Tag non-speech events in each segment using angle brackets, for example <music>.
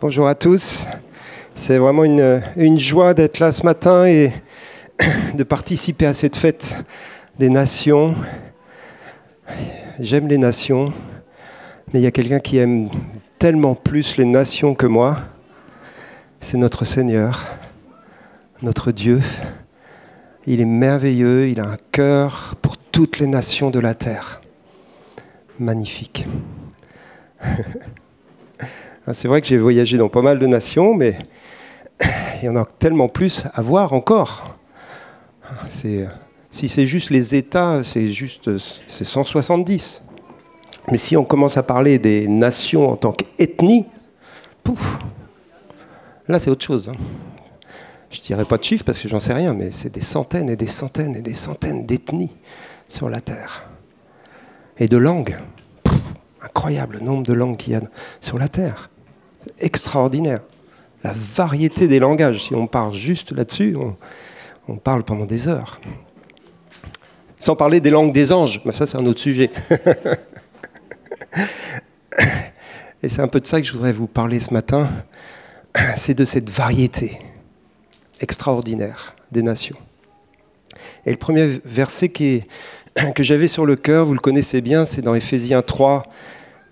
Bonjour à tous. C'est vraiment une, joie d'être là ce matin et <coughs> de participer à cette fête des nations. J'aime les nations, mais il y a quelqu'un qui aime tellement plus les nations que moi. C'est notre Seigneur, notre Dieu. Il est merveilleux, il a un cœur pour toutes les nations de la terre. Magnifique. <laughs> Ah, c'est vrai que j'ai voyagé dans pas mal de nations, mais <coughs> il y en a tellement plus à voir encore. si c'est juste les États, c'est juste c'est 170. Mais si on commence à parler des nations en tant qu'ethnie, là c'est autre chose. Hein. Je ne dirais pas de chiffres parce que j'en sais rien, mais c'est des centaines et des centaines et des centaines d'ethnies sur la Terre. Et de langues. incroyable nombre de langues qu'il y a sur la Terre extraordinaire. La variété des langages, si on part juste là-dessus, on, parle pendant des heures. Sans parler des langues des anges, mais ça c'est un autre sujet. <laughs> Et c'est un peu de ça que je voudrais vous parler ce matin, c'est de cette variété extraordinaire des nations. Et le premier verset que j'avais sur le cœur, vous le connaissez bien, c'est dans Éphésiens 3,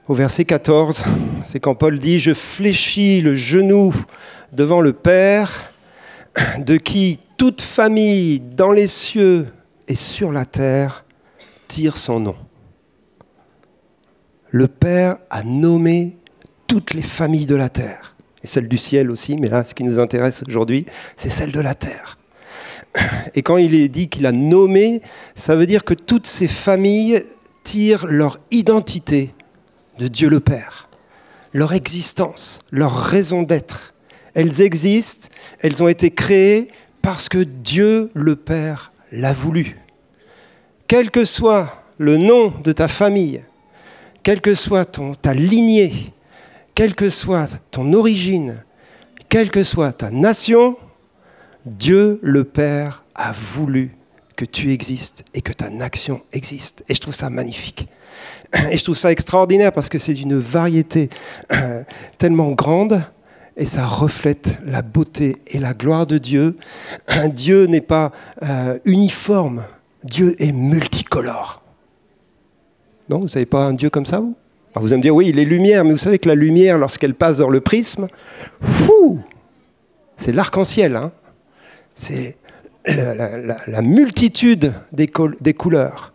au verset 14, c'est quand Paul dit, je fléchis le genou devant le Père, de qui toute famille dans les cieux et sur la terre tire son nom. Le Père a nommé toutes les familles de la terre, et celle du ciel aussi, mais là, ce qui nous intéresse aujourd'hui, c'est celle de la terre. Et quand il est dit qu'il a nommé, ça veut dire que toutes ces familles tirent leur identité de Dieu le Père, leur existence, leur raison d'être. Elles existent, elles ont été créées parce que Dieu le Père l'a voulu. Quel que soit le nom de ta famille, quelle que soit ton, ta lignée, quelle que soit ton origine, quelle que soit ta nation, Dieu le Père a voulu que tu existes et que ta nation existe. Et je trouve ça magnifique. <clears throat> Et je trouve ça extraordinaire parce que c'est d'une variété <clears throat> tellement grande et ça reflète la beauté et la gloire de Dieu. Dieu n'est pas euh, uniforme, Dieu est multicolore. Non, vous ne savez pas un Dieu comme ça, vous? Vous allez me dire, oui, il est lumière, mais vous savez que la lumière, lorsqu'elle passe dans le prisme, fou C'est l'arc-en-ciel. Hein c'est la, multitude des couleurs.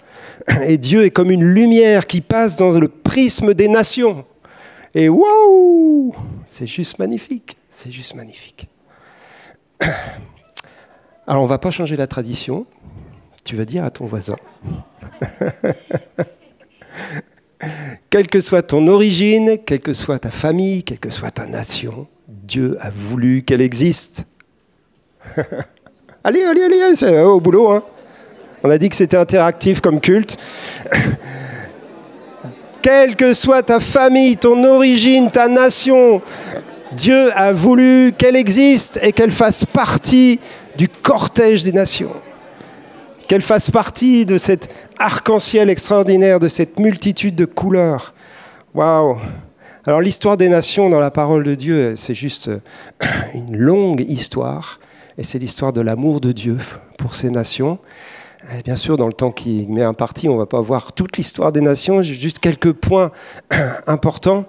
<clears throat> Et Dieu est comme une lumière qui passe dans le prisme des nations. Et wow C'est juste magnifique. C'est juste magnifique. <clears throat> Alors on va pas changer la tradition. Tu vas dire à ton voisin. <laughs> quelle que soit ton origine, quelle que soit ta famille, quelle que soit ta nation, Dieu a voulu qu'elle existe. <laughs> allez, allez, allez, c'est au boulot. Hein. On a dit que c'était interactif comme culte. <coughs> Quelle que soit ta famille, ton origine, ta nation, Dieu a voulu qu'elle existe et qu'elle fasse partie du cortège des nations. Qu'elle fasse partie de cet arc-en-ciel extraordinaire, de cette multitude de couleurs. Waouh! Alors l'histoire des nations dans la parole de Dieu, c'est juste <coughs> une longue histoire. Et c'est l'histoire de l'amour de Dieu pour ces nations. Bien sûr, dans le temps qui m'est imparti, on ne va pas voir toute l'histoire des nations, juste quelques points <clears throat> importants.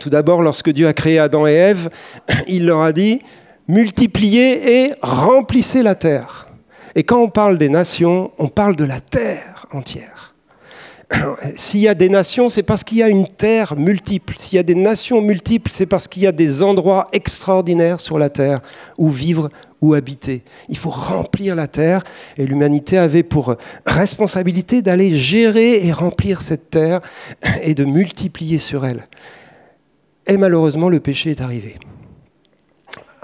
Tout d'abord, lorsque Dieu a créé Adam et Ève, <clears throat> il leur a dit, multipliez et remplissez la terre. Et quand on parle des nations, on parle de la terre entière. <clears throat> S'il y a des nations, c'est parce qu'il y a une terre multiple. S'il y a des nations multiples, c'est parce qu'il y a des endroits extraordinaires sur la terre où vivre où habiter. Il faut remplir la terre et l'humanité avait pour responsabilité d'aller gérer et remplir cette terre et de multiplier sur elle. Et malheureusement, le péché est arrivé.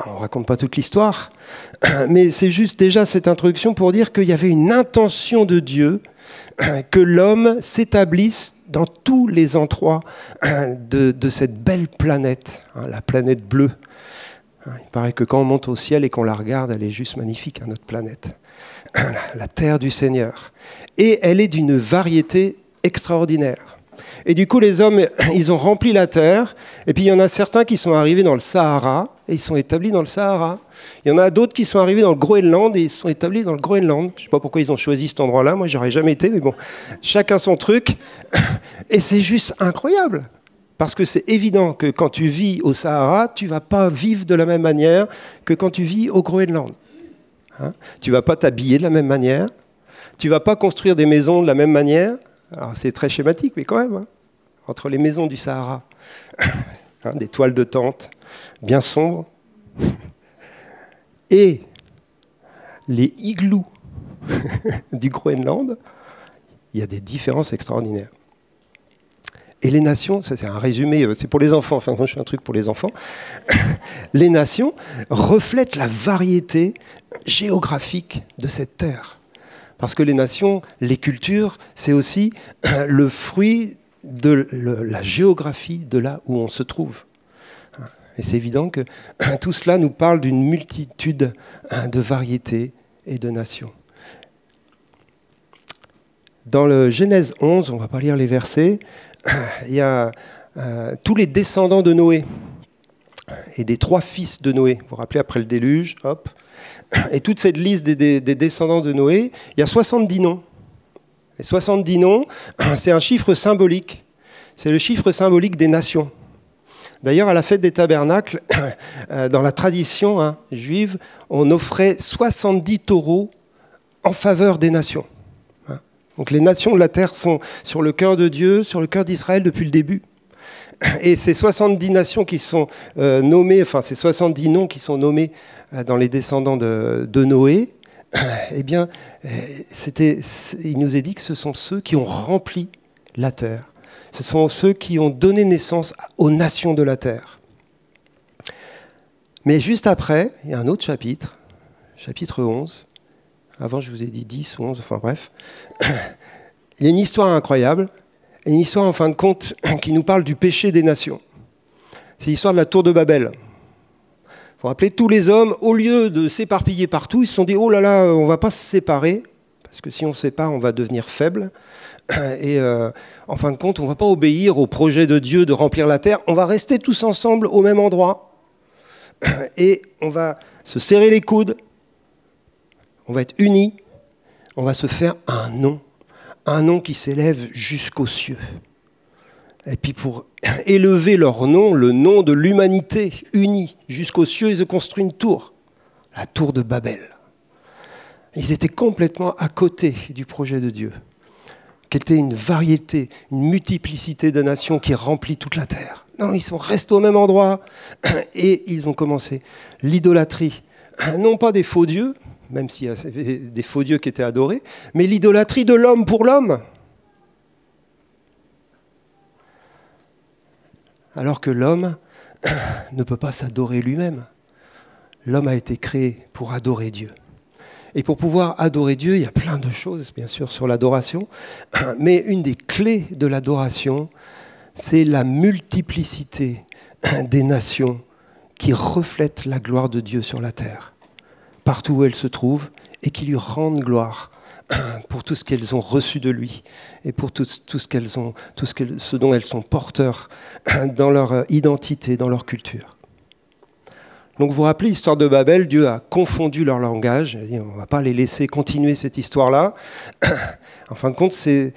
On ne raconte pas toute l'histoire, mais c'est juste déjà cette introduction pour dire qu'il y avait une intention de Dieu que l'homme s'établisse dans tous les endroits de, de cette belle planète, hein, la planète bleue, il paraît que quand on monte au ciel et qu'on la regarde, elle est juste magnifique, hein, notre planète. <clears throat> La terre du Seigneur. Et elle est d'une variété extraordinaire. Et du coup, les hommes, <clears throat> ils ont rempli la terre. Et puis, il y en a certains qui sont arrivés dans le Sahara et ils sont établis dans le Sahara. Il y en a d'autres qui sont arrivés dans le Groenland et ils sont établis dans le Groenland. Je ne sais pas pourquoi ils ont choisi cet endroit-là. Moi, j'aurais jamais été, mais bon, chacun son truc. <clears throat> Et c'est juste incroyable. Parce que c'est évident que quand tu vis au Sahara, tu vas pas vivre de la même manière que quand tu vis au Groenland. Hein tu vas pas t'habiller de la même manière. Tu vas pas construire des maisons de la même manière. Alors c'est très schématique, mais quand même. Hein. entre les maisons du Sahara, <coughs> hein, des toiles de tente bien sombres, <laughs> et les igloos <laughs> du Groenland, il y a des différences extraordinaires. Et les nations, ça c'est un résumé, euh, c'est pour les enfants, enfin moi je fais un truc pour les enfants, <laughs> les nations reflètent la variété géographique de cette terre. Parce que les nations, les cultures, c'est aussi <clears throat> le fruit de la géographie de là où on se trouve. Et c'est évident que <clears throat> tout cela nous parle d'une multitude hein, de variétés et de nations. Dans le Genèse 11, on ne va pas lire les versets, <coughs> il y a euh, tous les descendants de Noé et des trois fils de Noé. Vous vous rappelez, après le déluge, hop. <coughs> Et toute cette liste des, des descendants de Noé, il y a 70 noms. Et 70 noms, <coughs> c'est un chiffre symbolique. C'est le chiffre symbolique des nations. D'ailleurs, à la fête des tabernacles, euh, dans la tradition hein, juive, on offrait 70 taureaux en faveur des nations. Donc les nations de la terre sont sur le cœur de Dieu, sur le cœur d'Israël depuis le début. Et ces 70 nations qui sont euh, nommées, enfin ces 70 noms qui sont nommés euh, dans les descendants de, Noé, eh bien, c'était, il nous est dit que ce sont ceux qui ont rempli la terre. Ce sont ceux qui ont donné naissance aux nations de la terre. Mais juste après, il y a un autre chapitre, chapitre 11. Avant, je vous ai dit 10 ou 11, enfin bref. <coughs> Il y a une histoire incroyable, une histoire en fin de compte <coughs> qui nous parle du péché des nations. C'est l'histoire de la tour de Babel. Il faut rappeler, tous les hommes, au lieu de s'éparpiller partout, ils se sont dit, oh là là, on ne va pas se séparer, parce que si on se sépare, on va devenir faible. <coughs> Et euh, en fin de compte, on ne va pas obéir au projet de Dieu de remplir la terre, on va rester tous ensemble au même endroit. Et on va se serrer les coudes, on va être unis, on va se faire un nom, un nom qui s'élève jusqu'aux cieux. Et puis pour <laughs> élever leur nom, le nom de l'humanité unie jusqu'aux cieux, ils ont construit une tour, la tour de Babel. Ils étaient complètement à côté du projet de Dieu qu'elle était une variété, une multiplicité de nations qui remplit toute la terre. Non, ils sont restés au même endroit <clears throat> et ils ont commencé l'idolâtrie. Non pas des faux dieux, même s'il y avait <laughs> des faux dieux qui étaient adorés, mais l'idolâtrie de l'homme pour l'homme. Alors que l'homme <clears throat> ne peut pas s'adorer lui-même. L'homme a été créé pour adorer Dieu. Et pour pouvoir adorer Dieu, il y a plein de choses, bien sûr, sur l'adoration. <clears throat> Mais une des clés de l'adoration, c'est la multiplicité <clears throat> des nations qui reflètent la gloire de Dieu sur la terre, partout où elles se trouvent, et qui lui rendent gloire <clears throat> pour tout ce qu'elles ont reçu de lui et pour tout, ce, qu'elles ont, tout ce, ce dont elles sont porteurs <clears throat> dans leur identité, dans leur culture. Donc vous vous rappelez l'histoire de Babel, Dieu a confondu leur langage, on ne va pas les laisser continuer cette histoire-là. <clears throat> en fin de compte, c'est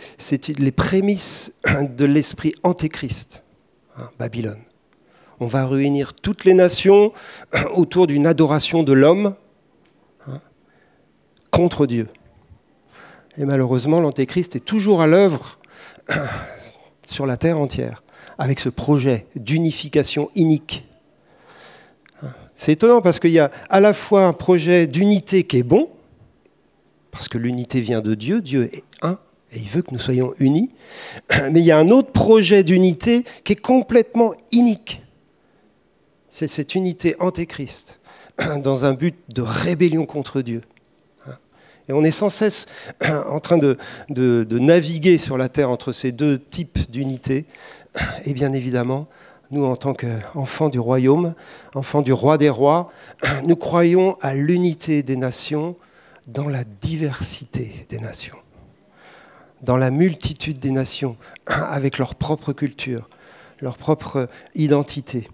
les prémices de l'esprit antéchrist, hein, Babylone. On va réunir toutes les nations autour d'une adoration de l'homme contre Dieu. Et malheureusement, l'antéchrist est toujours à l'œuvre <clears throat> sur la terre entière, avec ce projet d'unification inique c'est étonnant parce qu'il y a à la fois un projet d'unité qui est bon, parce que l'unité vient de Dieu, Dieu est un, et il veut que nous soyons unis, <clears throat> mais il y a un autre projet d'unité qui est complètement inique. C'est cette unité antéchrist, <clears throat> dans un but de rébellion contre Dieu. Et on est sans cesse <clears throat> en train de, naviguer sur la terre entre ces deux types d'unité. <clears throat> Et bien évidemment, nous, en tant qu'enfants du royaume, enfants du roi des rois, <clears throat> nous croyons à l'unité des nations dans la diversité des nations. dans la multitude des nations, avec leur propre culture, leur propre identité.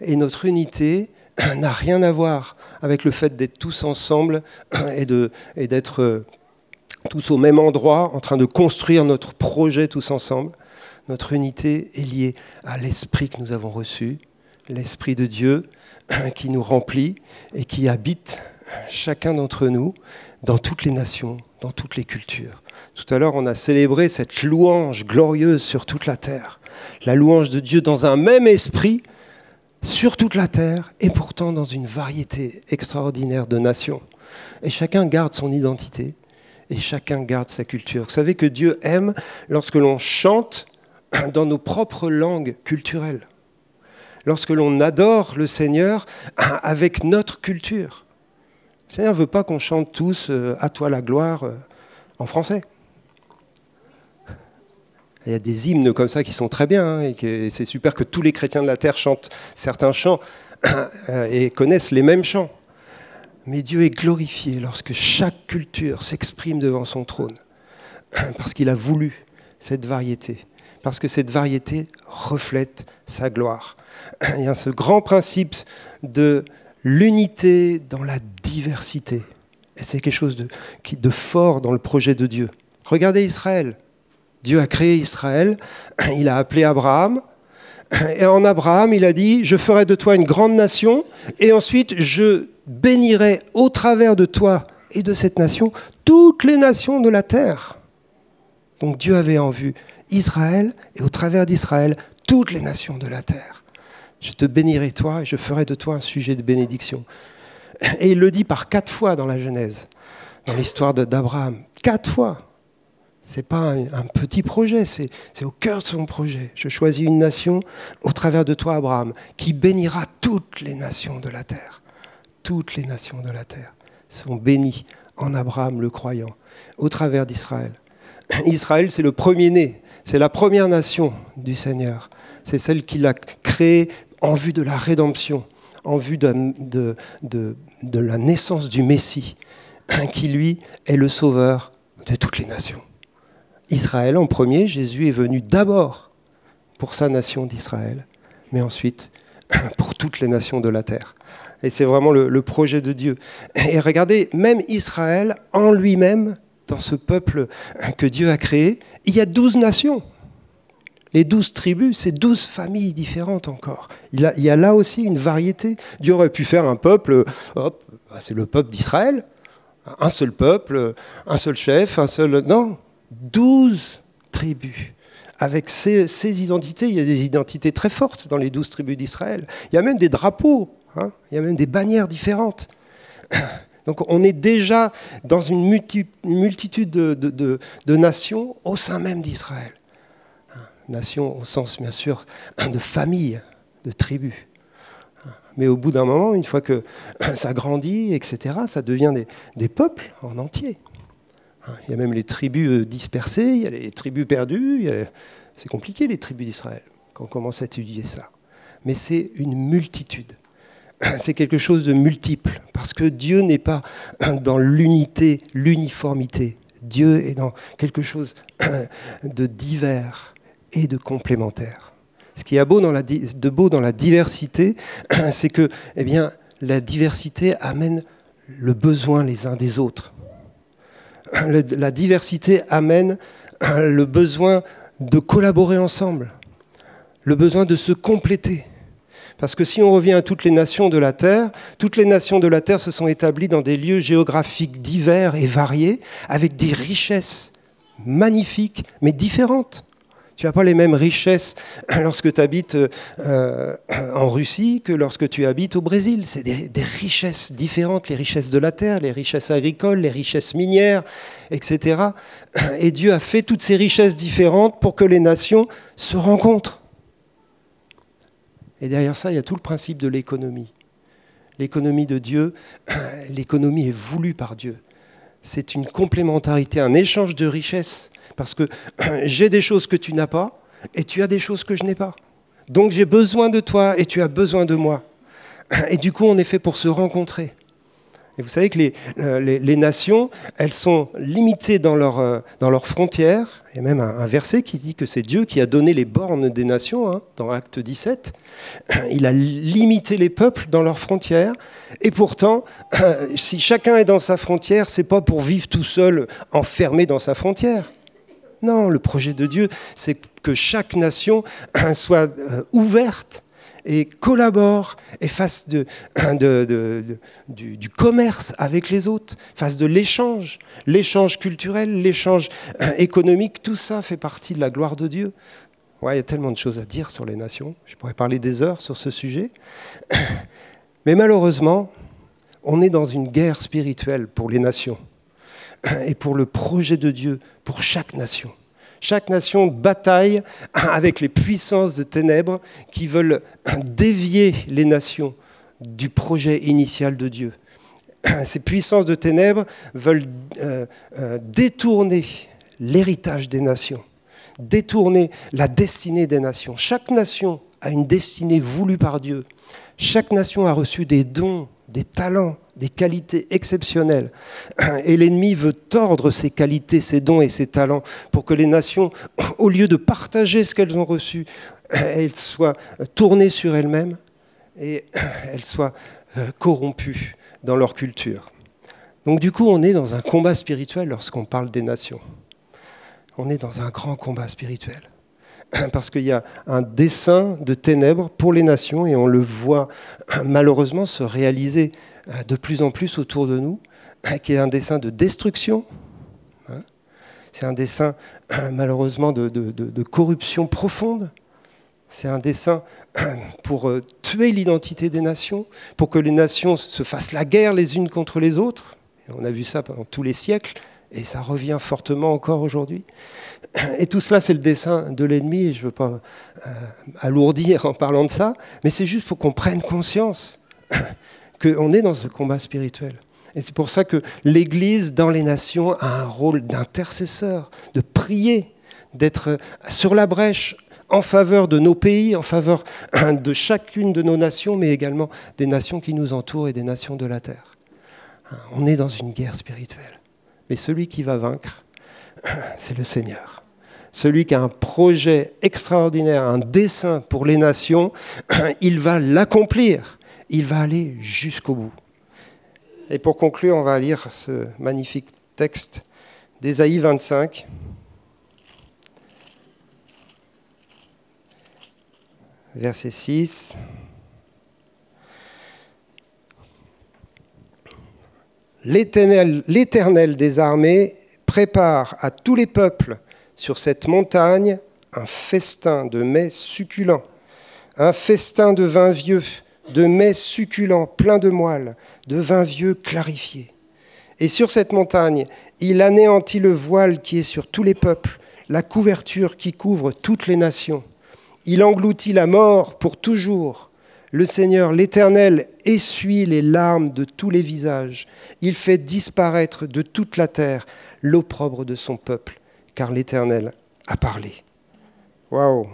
Et notre unité <clears throat> n'a rien à voir avec le fait d'être tous ensemble <clears throat> et d'être euh, tous au même endroit, en train de construire notre projet tous ensemble. Notre unité est liée à l'esprit que nous avons reçu, l'esprit de Dieu <clears throat> qui nous remplit et qui habite chacun d'entre nous dans toutes les nations, dans toutes les cultures. Tout à l'heure, on a célébré cette louange glorieuse sur toute la terre, la louange de Dieu dans un même esprit sur toute la terre et pourtant dans une variété extraordinaire de nations. Et chacun garde son identité et chacun garde sa culture. Vous savez que Dieu aime lorsque l'on chante dans nos propres langues culturelles, lorsque l'on adore le Seigneur avec notre culture. Le Seigneur ne veut pas qu'on chante tous euh, à toi la gloire en français. Il y a des hymnes comme ça qui sont très bien, hein, et c'est super que tous les chrétiens de la terre chantent certains chants <coughs> euh, et connaissent les mêmes chants. Mais Dieu est glorifié lorsque chaque culture s'exprime devant son trône, <coughs> parce qu'il a voulu cette variété, parce que cette variété reflète sa gloire. <coughs> Il y a ce grand principe de l'unité dans la diversité. Et c'est quelque chose de, de fort dans le projet de Dieu. Regardez Israël. Dieu a créé Israël, <clears throat> il a appelé Abraham, <clears throat> et en Abraham, il a dit, je ferai de toi une grande nation, et ensuite je bénirai au travers de toi et de cette nation toutes les nations de la terre. Donc Dieu avait en vue Israël, et au travers d'Israël, toutes les nations de la terre. Je te bénirai toi, et je ferai de toi un sujet de bénédiction. Et il le dit par quatre fois dans la Genèse, dans l'histoire d'Abraham. Quatre fois. Ce n'est pas un, petit projet, c'est au cœur de son projet. Je choisis une nation au travers de toi, Abraham, qui bénira toutes les nations de la terre. Toutes les nations de la terre sont bénies en Abraham le croyant, au travers d'Israël. <clears throat> Israël, c'est le premier-né, c'est la première nation du Seigneur. C'est celle qu'il a créée en vue de la rédemption, en vue de, de la naissance du Messie, <clears throat> qui lui est le sauveur de toutes les nations. Israël en premier, Jésus est venu d'abord pour sa nation d'Israël, mais ensuite <clears throat> pour toutes les nations de la terre. Et c'est vraiment le, projet de Dieu. Et regardez, même Israël en lui-même, dans ce peuple que Dieu a créé, il y a douze nations. Les douze tribus, c'est douze familles différentes encore. Il, y a là aussi une variété. Dieu aurait pu faire un peuple, bah, c'est le peuple d'Israël, un seul peuple, un seul chef, un seul... Non, douze tribus. Avec ces, identités, il y a des identités très fortes dans les douze tribus d'Israël. Il y a même des drapeaux, hein. il y a même des bannières différentes. <coughs> Donc on est déjà dans une multitude de, nations au sein même d'Israël. Nations au sens bien sûr <coughs> de famille, de tribus. Mais au bout d'un moment, une fois que <coughs> ça grandit, etc., ça devient des peuples en entier. Il y a même les tribus euh, dispersées, il y a les tribus perdues. C'est compliqué les tribus d'Israël quand on commence à étudier ça. Mais c'est une multitude. <clears throat> C'est quelque chose de multiple, parce que Dieu n'est pas <clears throat> dans l'unité, l'uniformité. Dieu est dans quelque chose <clears throat> de divers et de complémentaire. Ce qui est beau dans la, de beau dans la diversité, c'est que eh bien, la diversité amène le besoin les uns des autres la diversité amène le besoin de collaborer ensemble, le besoin de se compléter. Parce que si on revient à toutes les nations de la Terre, toutes les nations de la Terre se sont établies dans des lieux géographiques divers et variés, avec des richesses magnifiques, mais différentes. Tu n'as pas les mêmes richesses <clears throat> lorsque tu habites euh, <clears throat> en Russie que lorsque tu habites au Brésil. C'est des, richesses différentes, les richesses de la terre, les richesses agricoles, les richesses minières, etc. Et Dieu a fait toutes ces richesses différentes pour que les nations se rencontrent. Et derrière ça, il y a tout le principe de l'économie. L'économie de Dieu, <clears throat> l'économie est voulue par Dieu. C'est une complémentarité, un échange de richesses parce que <clears throat> j'ai des choses que tu n'as pas et tu as des choses que je n'ai pas. Donc j'ai besoin de toi et tu as besoin de moi. <clears throat> Et du coup, on est fait pour se rencontrer. Et vous savez que les, les, nations, elles sont limitées dans, leur, dans leurs frontières. Il y a même un, verset qui dit que c'est Dieu qui a donné les bornes des nations, hein, dans Acte 17. <clears throat> Il a limité les peuples dans leurs frontières. Et pourtant, si chacun est dans sa frontière, c'est pas pour vivre tout seul, enfermé dans sa frontière. Non, le projet de Dieu, c'est que chaque nation <clears throat> soit euh, ouverte et collabore et fasse de, <clears throat> du, commerce avec les autres, fasse de l'échange, l'échange culturel, l'échange <clears throat> économique, tout ça fait partie de la gloire de Dieu. Ouais, il y a tellement de choses à dire sur les nations, je pourrais parler des heures sur ce sujet. Mais malheureusement, on est dans une guerre spirituelle pour les nations et pour le projet de Dieu pour chaque nation. Chaque nation bataille avec les puissances de ténèbres qui veulent dévier les nations du projet initial de Dieu. Ces puissances de ténèbres veulent euh, euh, détourner l'héritage des nations, détourner la destinée des nations. Chaque nation a une destinée voulue par Dieu. Chaque nation a reçu des dons, des talents, des qualités exceptionnelles. <clears throat> Et l'ennemi veut tordre ces qualités, ces dons et ces talents pour que les nations, <clears throat> au lieu de partager ce qu'elles ont reçu, <clears throat> elles soient tournées sur elles-mêmes et elles soient euh, corrompues dans leur culture. Donc du coup, on est dans un combat spirituel lorsqu'on parle des nations. On est dans un grand combat spirituel. <clears throat> Parce qu'il y a un dessein de ténèbres pour les nations et on le voit <clears throat> malheureusement se réaliser euh, de plus en plus autour de nous, <clears throat> qui est un dessin de destruction. Hein. C'est un dessin malheureusement de, corruption profonde. C'est un dessin pour euh, tuer l'identité des nations, pour que les nations se fassent la guerre les unes contre les autres. on a vu ça pendant tous les siècles, et ça revient fortement encore aujourd'hui. Et tout cela, c'est le dessin de l'ennemi, je ne veux pas euh, alourdir en parlant de ça, mais c'est juste pour qu'on prenne conscience <coughs> qu'on est dans ce combat spirituel. Et c'est pour ça que l'Église dans les nations a un rôle d'intercesseur, de prier, d'être sur la brèche en faveur de nos pays, en faveur <coughs> de chacune de nos nations, mais également des nations qui nous entourent et des nations de la terre. On est dans une guerre spirituelle. Mais celui qui va vaincre, <clears throat> c'est le Seigneur. Celui qui a un projet extraordinaire, un dessein pour les nations, <clears throat> il va l'accomplir il va aller jusqu'au bout. Et pour conclure, on va lire ce magnifique texte d'Ésaïe 25. Verset 6. L'Éternel des armées prépare à tous les peuples sur cette montagne un festin de mets succulents, un festin de vin vieux, de mets succulents pleins de moelle, de vin vieux clarifié. Et sur cette montagne, il anéantit le voile qui est sur tous les peuples, la couverture qui couvre toutes les nations. Il engloutit la mort pour toujours. Le Seigneur, l'Éternel, essuie les larmes de tous les visages. Il fait disparaître de toute la terre l'opprobre de son peuple, car l'Éternel a parlé. Waouh,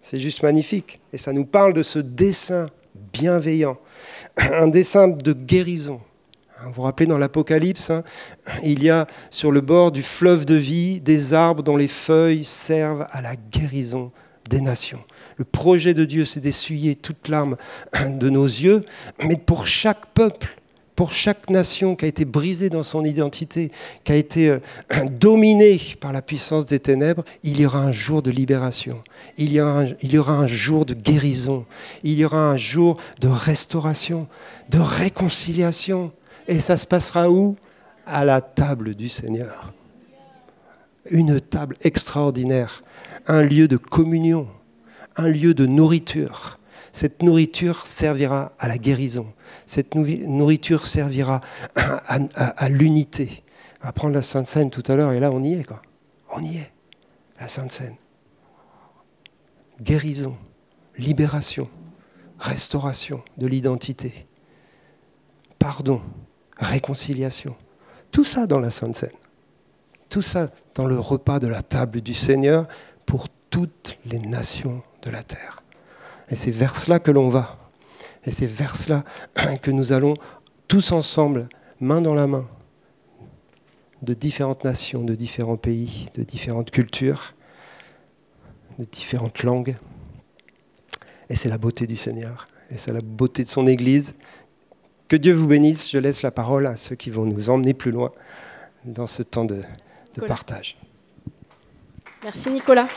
c'est juste magnifique. Et ça nous parle de ce dessein bienveillant, un dessin de guérison. Vous vous rappelez dans l'Apocalypse, hein, il y a sur le bord du fleuve de vie des arbres dont les feuilles servent à la guérison des nations. Le projet de Dieu, c'est d'essuyer toute larme de nos yeux, mais pour chaque peuple, pour chaque nation qui a été brisée dans son identité, qui a été euh, dominée par la puissance des ténèbres, il y aura un jour de libération, il y, aura un, il y aura un jour de guérison, il y aura un jour de restauration, de réconciliation. Et ça se passera où? À la table du Seigneur. Une table extraordinaire, un lieu de communion, un lieu de nourriture. Cette nourriture servira à la guérison cette nourriture servira à, l'unité. Va prendre la Sainte Seine tout à l'heure, et là on y est, quoi. On y est, la Sainte Seine. Guérison, libération, restauration de l'identité, pardon, réconciliation. Tout ça dans la Sainte Seine. Tout ça dans le repas de la table du Seigneur pour toutes les nations de la terre. Et c'est vers cela que l'on va. Et c'est vers cela <clears throat> que nous allons tous ensemble main dans la main, de différentes nations, de différents pays, de différentes cultures, de différentes langues. Et c'est la beauté du Seigneur, et c'est la beauté de son Église. Que Dieu vous bénisse. Je laisse la parole à ceux qui vont nous emmener plus loin dans ce temps de, de partage. Merci Nicolas.